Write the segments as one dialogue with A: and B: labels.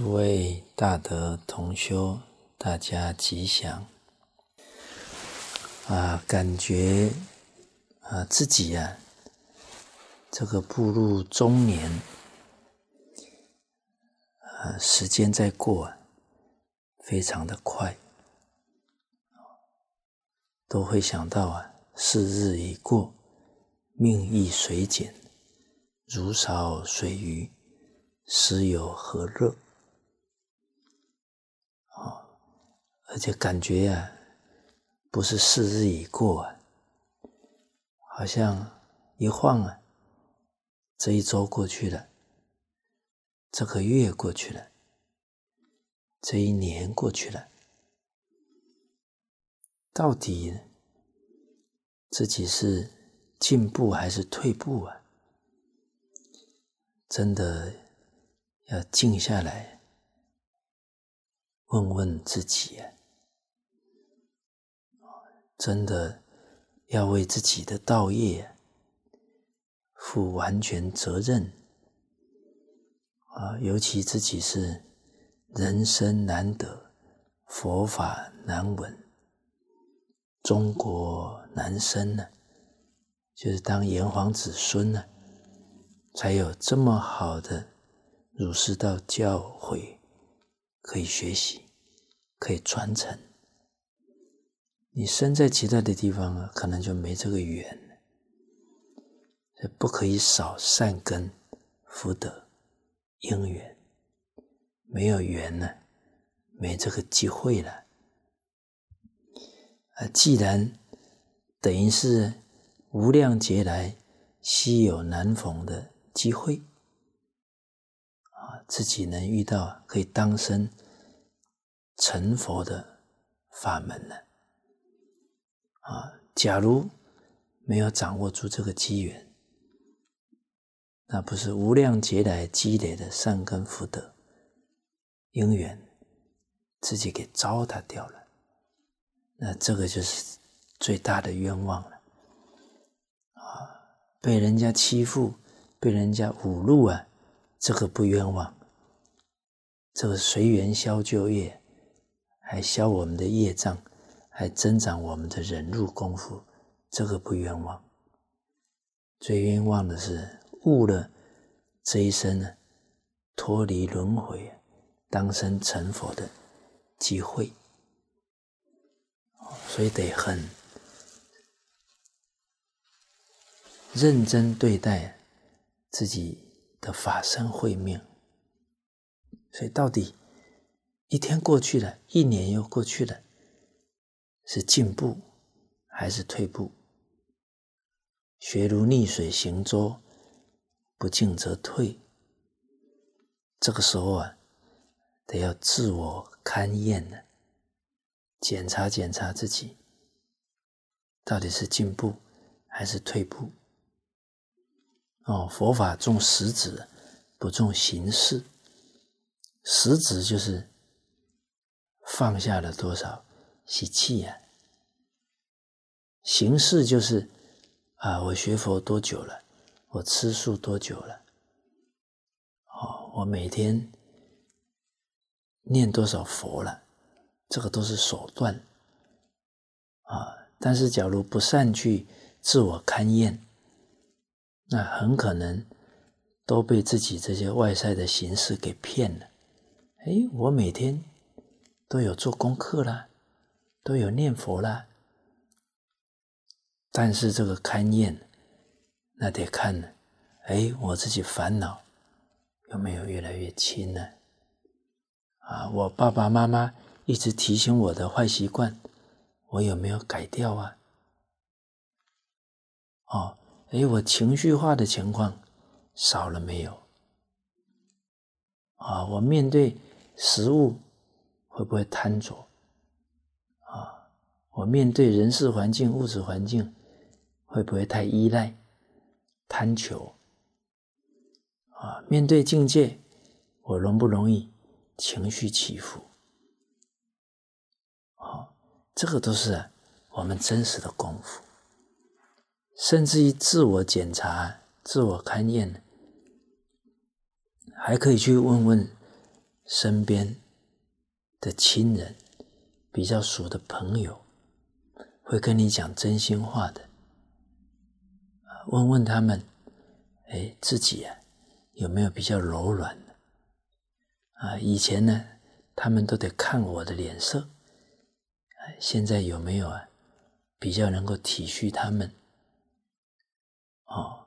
A: 诸位大德同修，大家吉祥！啊，感觉啊自己呀，这个步入中年，啊，时间在过，啊非常的快，都会想到啊，是日已过，命亦随减，如少水鱼，时有何乐？而且感觉呀，不是四日已过啊，好像一晃啊，这一周过去了，这个月过去了，这一年过去了，到底自己是进步还是退步啊？真的要静下来问问自己啊！真的要为自己的道业负完全责任啊！尤其自己是人生难得，佛法难闻，中国难生呢，就是当炎黄子孙呢，才有这么好的儒释道教诲可以学习，可以传承。你生在其他的地方啊，可能就没这个缘不可以少善根、福德、因缘，没有缘呢，没这个机会了。啊，既然等于是无量劫来稀有难逢的机会，啊，自己能遇到可以当生成佛的法门呢？啊，啊假如没有掌握住这个机缘，那不是无量劫来积累的善根福德因缘，自己给糟蹋掉了，那这个就是最大的冤枉了。啊，被人家欺负，被人家侮辱啊，这个不冤枉，这个随缘消旧业，还消我们的业障。还增长我们的忍辱功夫，这个不冤枉。最冤枉的是误了这一生，脱离轮回、当生成佛的机会。所以得很认真对待自己的法身慧命。所以到底一天过去了，一年又过去了。是进步还是退步？学如逆水行舟，不进则退。这个时候啊，得要自我勘验了，检查检查自己，到底是进步还是退步？哦，佛法重实质，不重形式。实质就是放下了多少。习气呀，形式就是啊，我学佛多久了？我吃素多久了？哦，我每天念多少佛了？这个都是手段啊。但是，假如不善去自我勘验，那很可能都被自己这些外在的形式给骗了。哎，我每天都有做功课啦。都有念佛了，但是这个勘验，那得看呢。哎，我自己烦恼有没有越来越轻呢？啊，我爸爸妈妈一直提醒我的坏习惯，我有没有改掉啊？哦，哎，我情绪化的情况少了没有？啊，我面对食物会不会贪着？我面对人事环境、物质环境，会不会太依赖、贪求？啊，面对境界，我容不容易情绪起伏？好，这个都是我们真实的功夫，甚至于自我检查、自我勘验，还可以去问问身边的亲人、比较熟的朋友，会跟你讲真心话的，问问他们，哎，自己啊有没有比较柔软的？啊，以前呢，他们都得看我的脸色，现在有没有啊比较能够体恤他们？哦，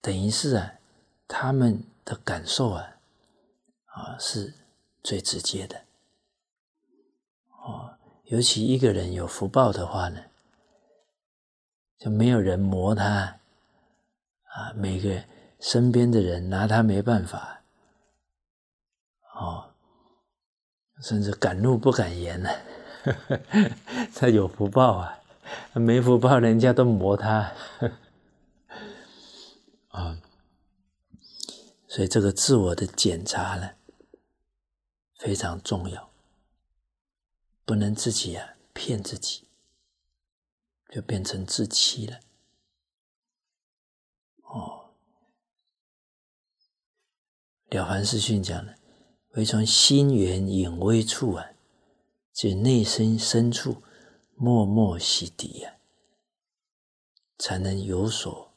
A: 等于是啊，他们。的感受啊，啊是最直接的哦。尤其一个人有福报的话呢，就没有人磨他啊。每个身边的人拿他没办法哦，甚至敢怒不敢言呢。他有福报啊，没福报人家都磨他啊。所以，这个自我的检查呢，非常重要，不能自己啊骗自己，就变成自欺了。哦，《了凡四训》讲的，唯从心源隐微处啊，即内心深处默默洗涤呀，才能有所。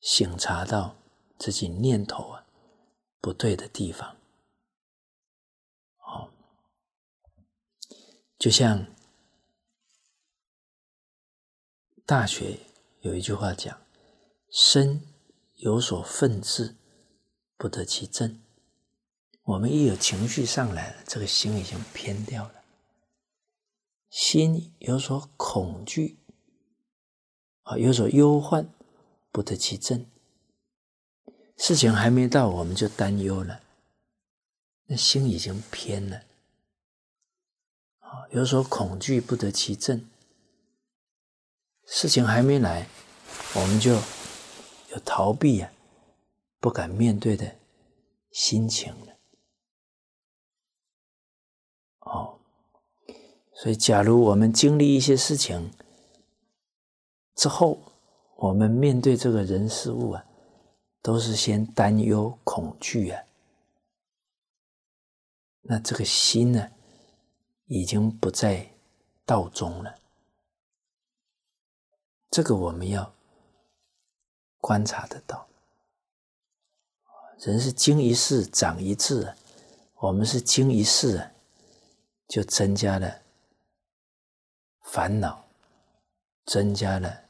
A: 醒察到自己念头啊不对的地方，哦，就像《大学》有一句话讲：“身有所愤志，不得其正。”我们一有情绪上来了，这个心已经偏掉了；心有所恐惧啊，有所忧患。不得其正，事情还没到，我们就担忧了，那心已经偏了。啊，有所恐惧不得其正，事情还没来，我们就有逃避呀，不敢面对的心情了。哦，所以，假如我们经历一些事情之后，我们面对这个人事物啊，都是先担忧、恐惧啊。那这个心呢，已经不在道中了。这个我们要观察得到。人是经一事长一智，我们是经一事啊，就增加了烦恼，增加了。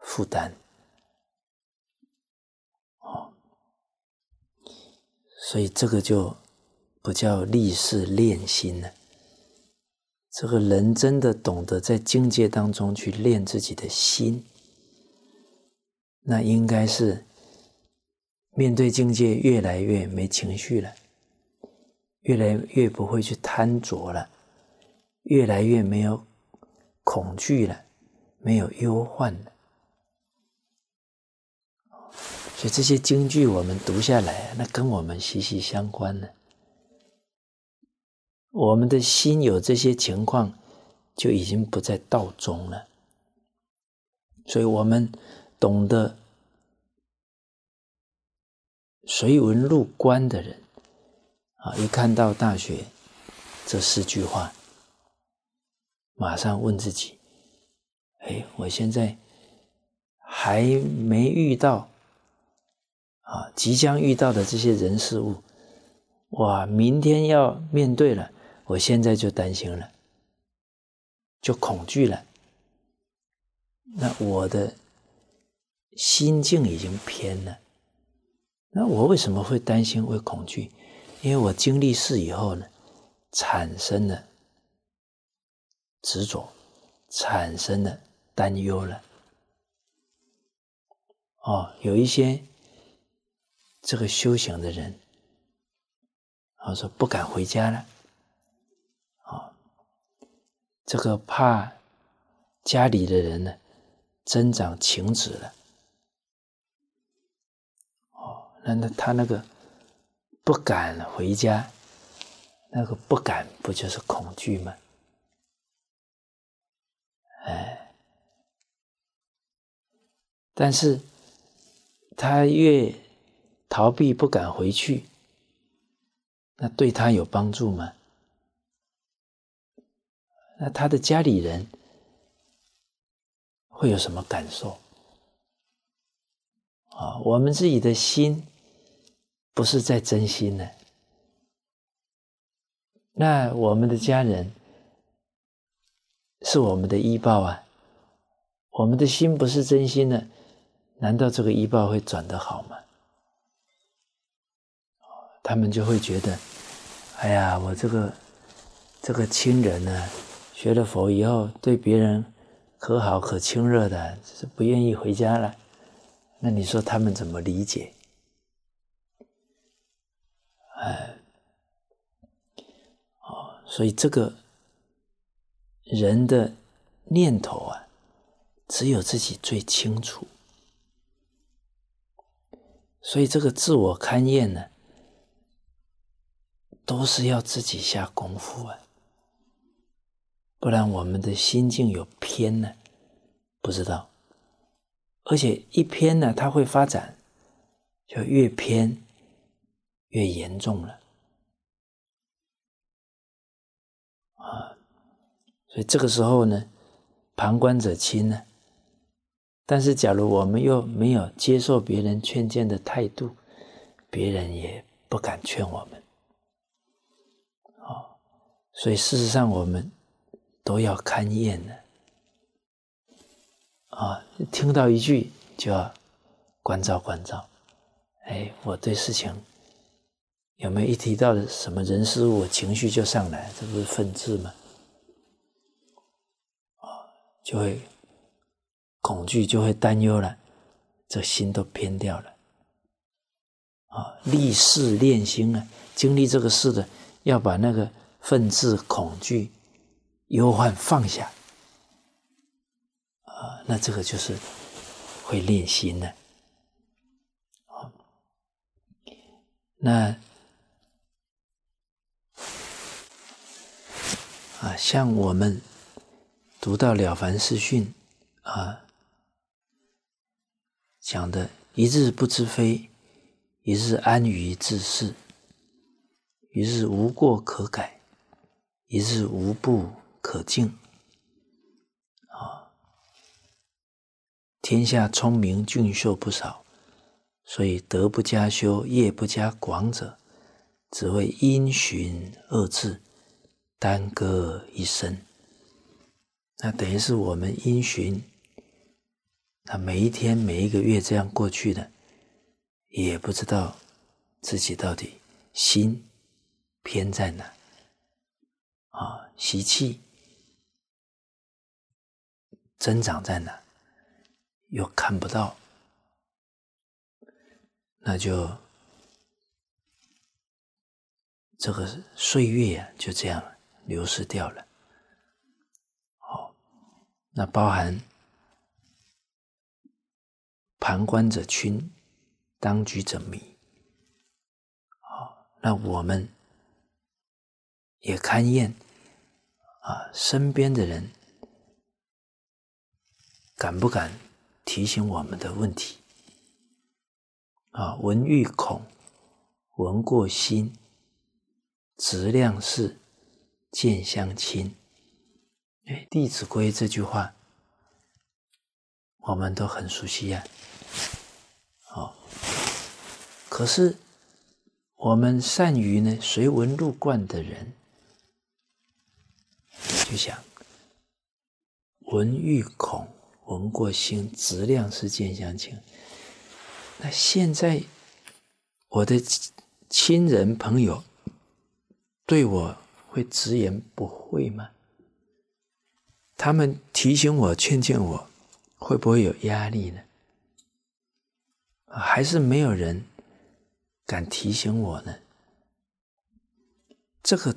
A: 负担，所以这个就不叫立誓练心了。这个人真的懂得在境界当中去练自己的心，那应该是面对境界越来越没情绪了，越来越不会去贪着了，越来越没有恐惧了，没有忧患了。所以这些京剧我们读下来，那跟我们息息相关呢。我们的心有这些情况，就已经不在道中了。所以我们懂得随文入观的人啊，一看到《大学》这四句话，马上问自己：哎，我现在还没遇到。啊，即将遇到的这些人事物，哇，明天要面对了，我现在就担心了，就恐惧了。那我的心境已经偏了。那我为什么会担心、会恐惧？因为我经历事以后呢，产生了执着，产生了担忧了。哦，有一些。这个修行的人，他说不敢回家了，啊，这个怕家里的人呢增长情执了，哦，那那他那个不敢回家，那个不敢不就是恐惧吗？哎，但是他越逃避不敢回去，那对他有帮助吗？那他的家里人会有什么感受？啊，我们自己的心不是在真心呢，那我们的家人是我们的医报啊，我们的心不是真心的，难道这个医报会转得好吗？他们就会觉得，哎呀，我这个这个亲人呢？学了佛以后，对别人可好可亲热的，就是不愿意回家了。那你说他们怎么理解？哎，哦，所以这个人的念头啊，只有自己最清楚。所以这个自我勘验呢，都是要自己下功夫啊。不然我们的心境有偏呢，不知道，而且一偏呢，它会发展，就越偏越严重了啊！所以这个时候呢，旁观者清呢，但是假如我们又没有接受别人劝谏的态度，别人也不敢劝我们，所以事实上我们。都要勘验的啊！听到一句就要关照关照。哎，我对事情有没有一提到的什么人事物，情绪就上来，这不是愤志吗？啊，就会恐惧，就会担忧了，这心都偏掉了。啊，立事练心啊，经历这个事的，要把那个愤志、恐惧。忧患放下，啊，那这个就是会练心的，啊，那啊，像我们读到《了凡四训》啊，讲的“一日不知非，一日安于自是，一日无过可改，一日无不”。可敬啊！天下聪明俊秀不少，所以德不加修，业不加广者，只会因循二字，耽搁一生。那等于是我们因循，那每一天、每一个月这样过去的，也不知道自己到底心偏在哪啊？习气。增长在哪？又看不到，那就这个岁月啊，就这样流失掉了。好，那包含旁观者清，当局者迷。好，那我们也勘验啊，身边的人。敢不敢提醒我们的问题？啊，闻欲恐，闻过心，质量是见相亲。哎，《弟子规》这句话，我们都很熟悉呀。好，可是我们善于呢随文入观的人，就想闻欲恐。闻过心，质量是见相情。那现在我的亲人朋友对我会直言不讳吗？他们提醒我、劝劝我，会不会有压力呢？还是没有人敢提醒我呢？这个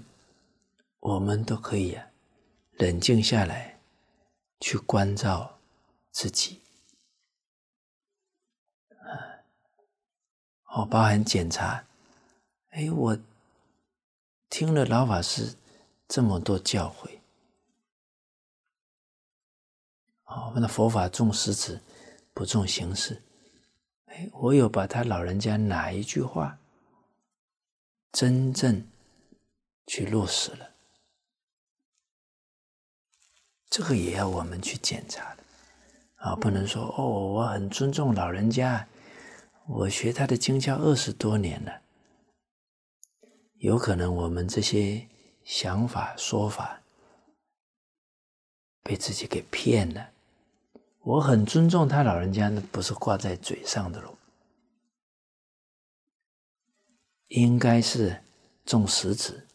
A: 我们都可以啊，冷静下来去关照。自己，啊，哦，包含检查，哎，我听了老法师这么多教诲，哦，我们的佛法重实质不重形式。哎，我有把他老人家哪一句话真正去落实了？这个也要我们去检查的啊，不能说哦，我很尊重老人家，我学他的经教二十多年了，有可能我们这些想法说法被自己给骗了。我很尊重他老人家，那不是挂在嘴上的喽，应该是重实质，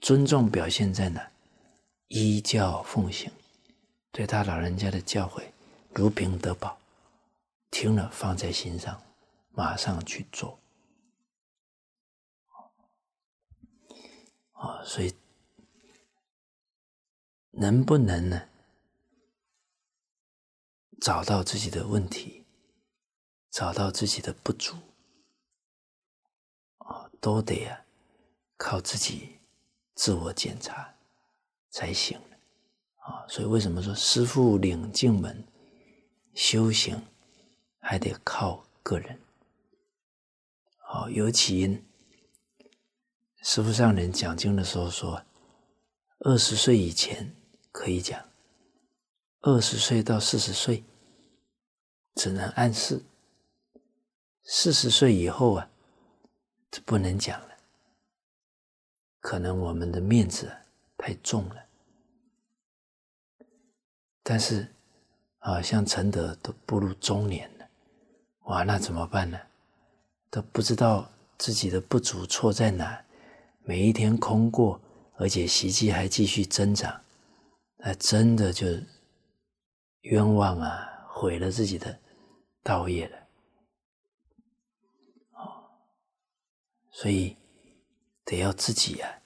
A: 尊重表现在哪？依教奉行，对他老人家的教诲如凭得宝，听了放在心上，马上去做。啊，所以能不能呢？找到自己的问题，找到自己的不足，啊，都得啊，靠自己自我检查才行啊。所以为什么说师傅领进门，修行还得靠个人？好，尤其师傅上人讲经的时候说，二十岁以前可以讲，二十岁到四十岁。只能暗示，四十岁以后啊，这不能讲了。可能我们的面子太重了。但是啊，像陈德都步入中年了，哇，那怎么办呢？都不知道自己的不足错在哪，每一天空过，而且习气还继续增长，那真的就冤枉啊，毁了自己的。道业了，哦，所以得要自己呀，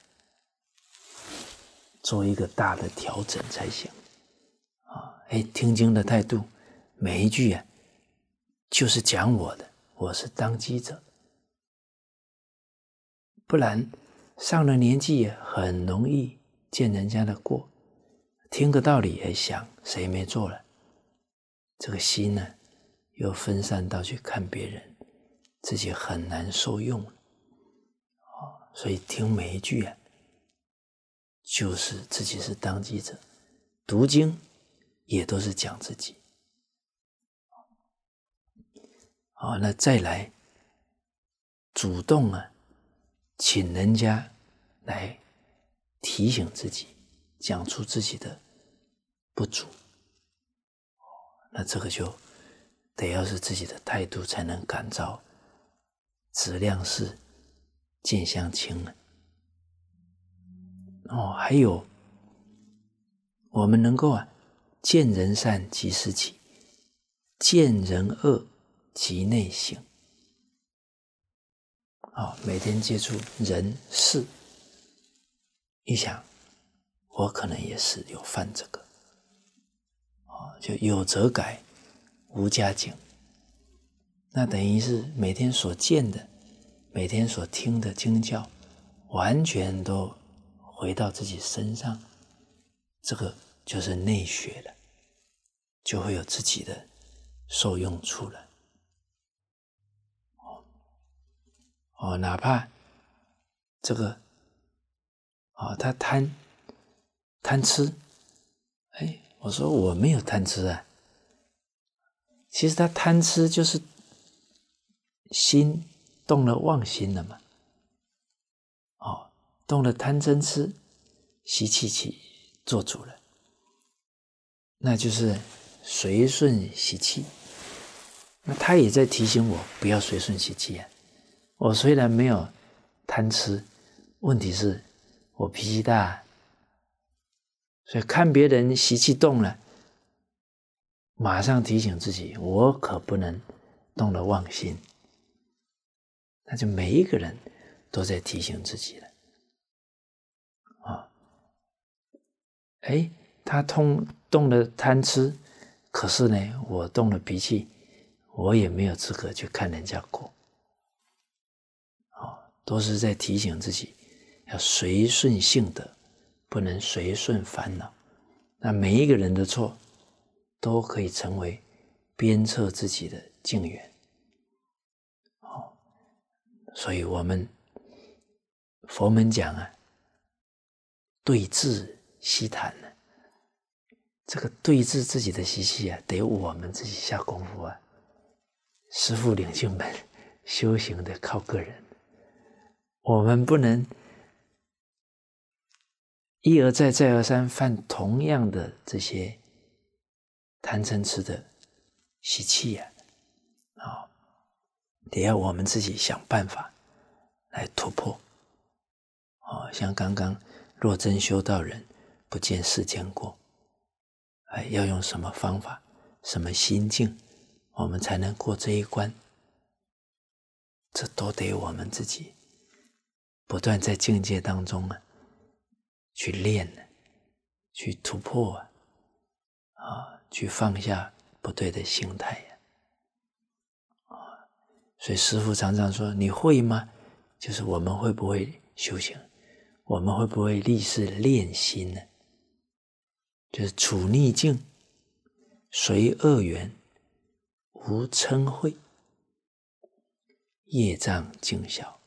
A: 做一个大的调整才行，哎，听经的态度，每一句啊，就是讲我的，我是当机者，不然上了年纪也很容易见人家的过，听个道理也想谁没做了，这个心呢？又分散到去看别人，自己很难受用啊！所以听每一句啊，就是自己是当机者，读经也都是讲自己。好，那再来主动啊，请人家来提醒自己，讲出自己的不足。那这个就。得要是自己的态度，才能感召质量是见相清了。哦，还有我们能够啊，见人善即思起，见人恶即内省。哦，每天接触人事，一想，我可能也是有犯这个，哦，就有则改。无加警，那等于是每天所见的、每天所听的经教，完全都回到自己身上，这个就是内学了，就会有自己的受用处了。哦，哦，哪怕这个，哦，他贪贪吃，哎，我说我没有贪吃啊。其实他贪吃就是心动了妄心了嘛，哦，动了贪嗔痴，习气起做主了，那就是随顺习气。那他也在提醒我不要随顺习气啊。我虽然没有贪吃，问题是我脾气大，所以看别人习气动了。马上提醒自己，我可不能动了妄心。那就每一个人都在提醒自己了。啊，哎，他通动了贪吃，可是呢，我动了脾气，我也没有资格去看人家过。哦，都是在提醒自己，要随顺性德，不能随顺烦恼。那每一个人的错。都可以成为鞭策自己的境缘。哦，所以我们佛门讲啊，对治习谈，这个对治自己的习气啊，得我们自己下功夫啊。师父领进门，修行的靠个人，我们不能一而再、再而三犯同样的这些贪嗔痴的习气呀！啊，得要我们自己想办法来突破。哦，像刚刚若真修道人不见世间过，哎，要用什么方法、什么心境？我们才能过这一关，这都得我们自己不断在境界当中啊，去练呢，去突破啊，啊，去放下不对的心态呀，啊，所以师傅常常说：“你会吗？”就是我们会不会修行？我们会不会立誓练心呢？就是处逆境，随恶缘。无嗔恚，业障尽消。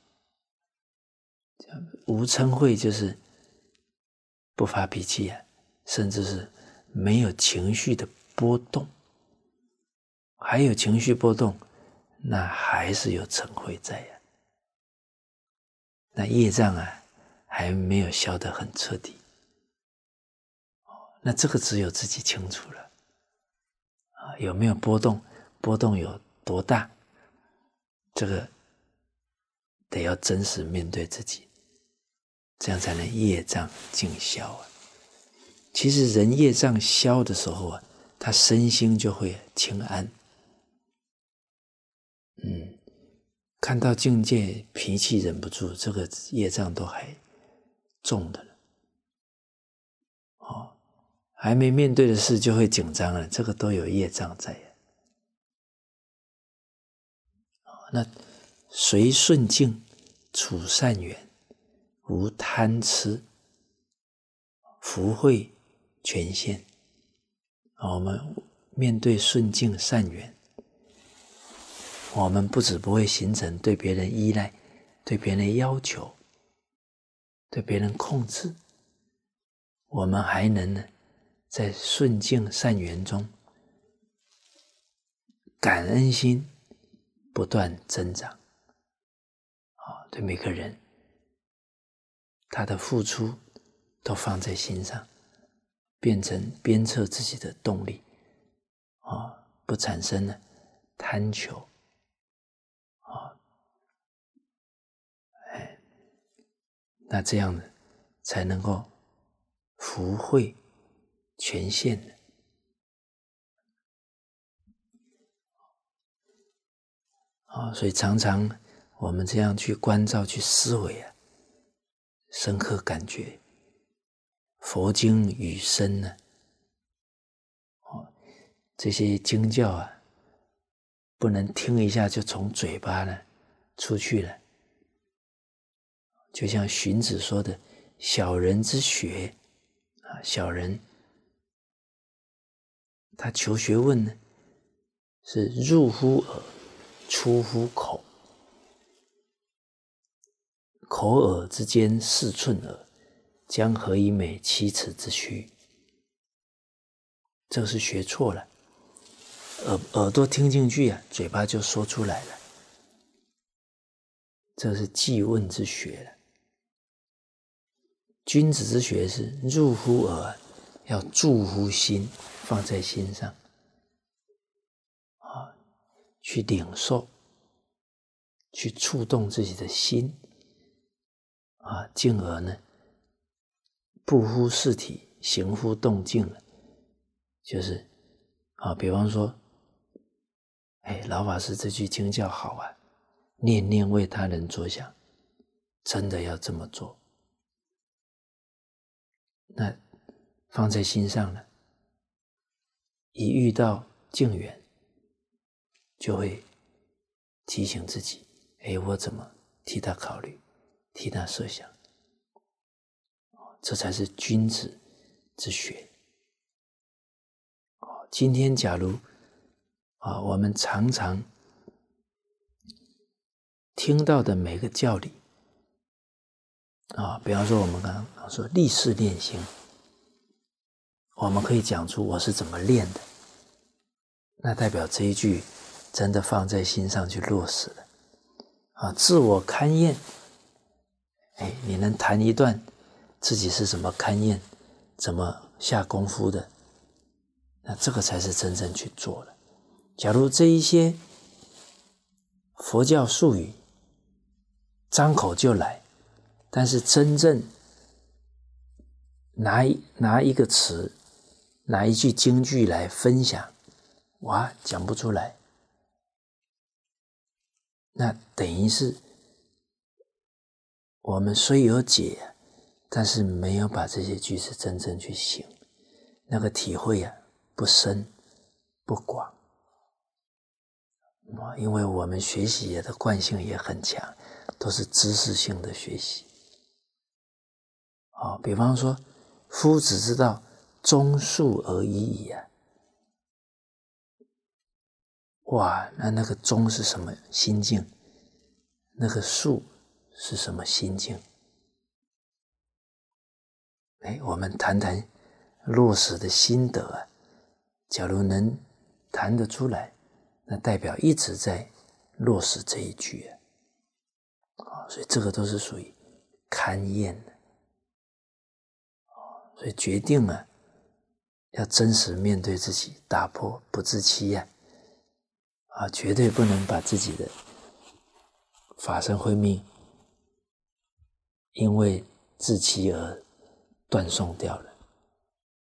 A: 无嗔恚就是不发脾气啊，甚至是没有情绪的波动。还有情绪波动，那还是有嗔恚在呀。那业障啊，还没有消得很彻底。那这个只有自己清楚了。啊，有没有波动？波动有多大？这个得要真实面对自己，这样才能业障尽消啊。其实人业障消的时候啊，他身心就会清安。嗯，看到境界，脾气忍不住，这个业障都还重的。还没面对的事就会紧张了，这个都有业障在。那随顺境，处善缘，无贪痴，福慧全现。我们面对顺境善缘，我们不止不会形成对别人依赖、对别人要求、对别人控制，我们还能呢，在顺境善缘中，感恩心。不断增长，啊，对每个人，他的付出都放在心上，变成鞭策自己的动力，啊，不产生了贪求，啊，哎，那这样呢，才能够福慧全现的。啊，所以常常我们这样去关照、去思维啊，深刻感觉佛经语声呢，哦，这些经教啊，不能听一下就从嘴巴呢出去了。就像荀子说的：“小人之学啊，小人他求学问呢，是入乎耳。”出乎口，口耳之间四寸耳，将何以美七尺之虚？这是学错了，耳耳朵听进去呀，嘴巴就说出来了。这是记问之学了。君子之学是入乎耳，要注乎心，放在心上。啊去领受，去触动自己的心，啊，进而呢，不忽事体，行乎动静，就是啊，比方说，哎，老法师这句经教好啊，念念为他人着想，真的要这么做，那放在心上了，一遇到静缘。就会提醒自己：哎，我怎么替他考虑，替他设想？这才是君子之学。今天假如啊，我们常常听到的每个教理啊，比方说我们刚刚说立誓练心，我们可以讲出我是怎么练的，那代表这一句真的放在心上去落实了啊。自我勘验，哎，你能谈一段自己是怎么勘验、怎么下功夫的，那这个才是真正去做了。假如这一些佛教术语张口就来，但是真正拿拿一个词、拿一句京剧来分享，哇，讲不出来，那等于是我们虽有解，但是没有把这些句子真正去行，那个体会呀，不深不广。啊，因为我们学习的惯性也很强，都是知识性的学习。啊，比方说，夫子之道忠恕而已矣，哇，那那个忠是什么心境？那个恕是什么心境？哎，我们谈谈落实的心得啊，假如能谈得出来。那代表一直在落实这一句啊，啊，所以这个都是属于勘验的，所以决定啊，要真实面对自己，打破不自欺呀，啊，绝对不能把自己的法身慧命因为自欺而断送掉了，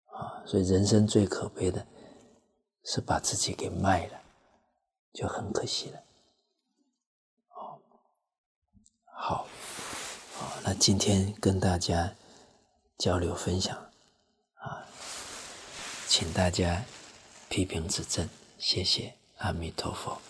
A: 啊，所以人生最可悲的是把自己给卖了。就很可惜了，哦，好，好，那今天跟大家交流分享，请大家批评指正，谢谢阿弥陀佛。